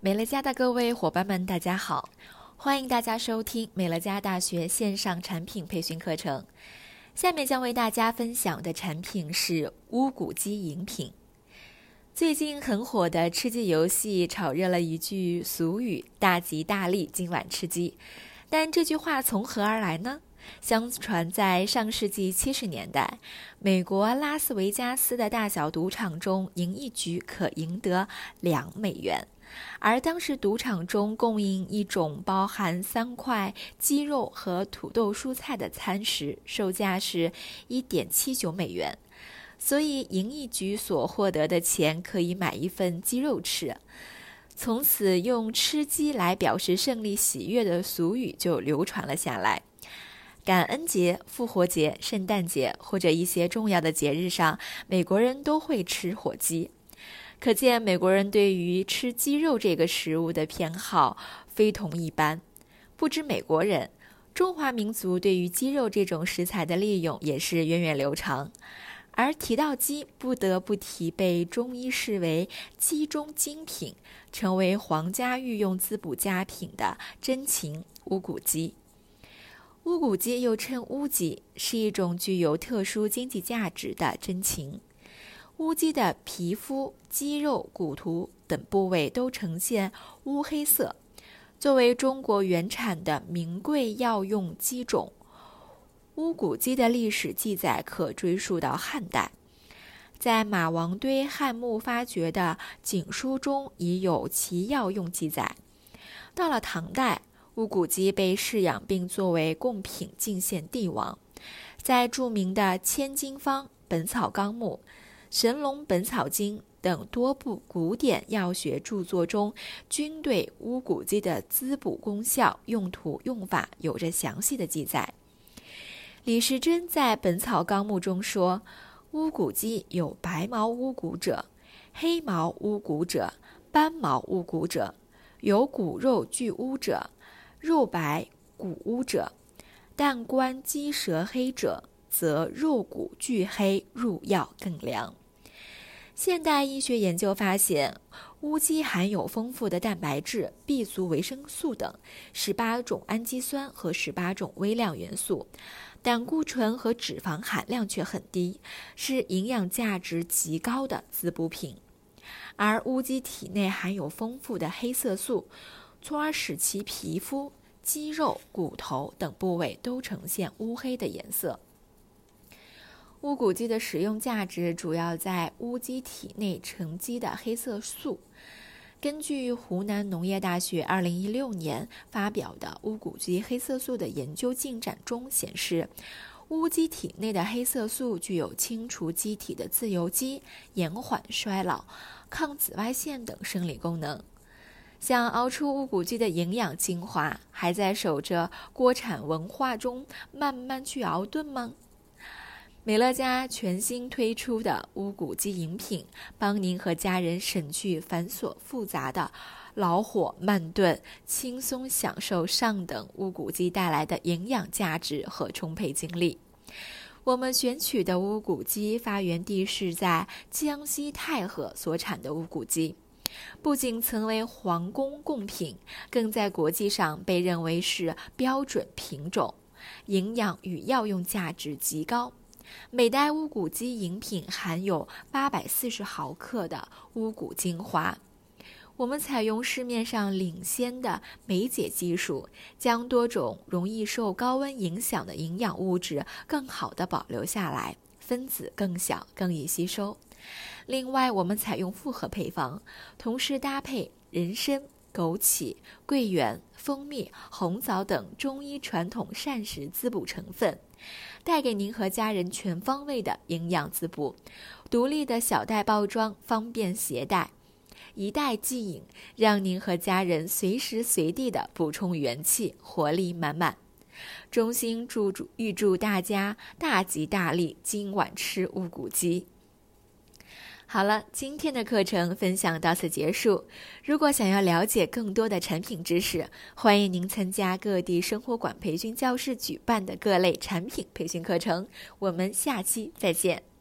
美乐家的各位伙伴们，大家好！欢迎大家收听美乐家大学线上产品培训课程。下面将为大家分享的产品是乌骨鸡饮品。最近很火的吃鸡游戏炒热了一句俗语：“大吉大利，今晚吃鸡。”但这句话从何而来呢？相传在上世纪七十年代，美国拉斯维加斯的大小赌场中赢一局可赢得两美元。而当时赌场中供应一种包含三块鸡肉和土豆蔬菜的餐食，售价是一点七九美元，所以赢一局所获得的钱可以买一份鸡肉吃。从此，用吃鸡来表示胜利喜悦的俗语就流传了下来。感恩节、复活节、圣诞节或者一些重要的节日上，美国人都会吃火鸡。可见美国人对于吃鸡肉这个食物的偏好非同一般。不止美国人，中华民族对于鸡肉这种食材的利用也是源远流长。而提到鸡，不得不提被中医视为鸡中精品、成为皇家御用滋补佳品的珍禽乌骨鸡。乌骨鸡又称乌鸡，是一种具有特殊经济价值的珍禽。乌鸡的皮肤、肌肉、骨头等部位都呈现乌黑色。作为中国原产的名贵药用鸡种，乌骨鸡的历史记载可追溯到汉代，在马王堆汉墓发掘的警书中已有其药用记载。到了唐代，乌骨鸡被饲养并作为贡品进献帝王，在著名的《千金方》《本草纲目》。《神农本草经》等多部古典药学著作中，均对乌骨鸡的滋补功效、用途用法有着详细的记载。李时珍在《本草纲目》中说：“乌骨鸡有白毛乌骨者、黑毛乌骨者、斑毛乌骨者，有骨肉俱乌者、肉白骨乌者，但观鸡舌黑者，则肉骨俱黑，入药更良。”现代医学研究发现，乌鸡含有丰富的蛋白质、B 族维生素等十八种氨基酸和十八种微量元素，胆固醇和脂肪含量却很低，是营养价值极高的滋补品。而乌鸡体内含有丰富的黑色素，从而使其皮肤、肌肉、骨头等部位都呈现乌黑的颜色。乌骨鸡的食用价值主要在乌鸡体内沉积的黑色素。根据湖南农业大学二零一六年发表的乌骨鸡黑色素的研究进展中显示，乌鸡体内的黑色素具有清除机体的自由基、延缓衰老、抗紫外线等生理功能。想熬出乌骨鸡的营养精华，还在守着锅铲文化中慢慢去熬炖吗？美乐家全新推出的乌骨鸡饮品，帮您和家人省去繁琐复杂的老火慢炖，轻松享受上等乌骨鸡带来的营养价值和充沛精力。我们选取的乌骨鸡发源地是在江西太和所产的乌骨鸡，不仅成为皇宫贡品，更在国际上被认为是标准品种，营养与药用价值极高。每袋乌骨鸡饮品含有八百四十毫克的乌骨精华。我们采用市面上领先的酶解技术，将多种容易受高温影响的营养物质更好地保留下来，分子更小，更易吸收。另外，我们采用复合配方，同时搭配人参、枸杞、桂圆、蜂蜜、红枣等中医传统膳食滋补成分。带给您和家人全方位的营养滋补，独立的小袋包装方便携带，一袋即饮，让您和家人随时随地的补充元气，活力满满。衷心祝祝预祝大家大吉大利，今晚吃乌骨鸡。好了，今天的课程分享到此结束。如果想要了解更多的产品知识，欢迎您参加各地生活馆培训教室举办的各类产品培训课程。我们下期再见。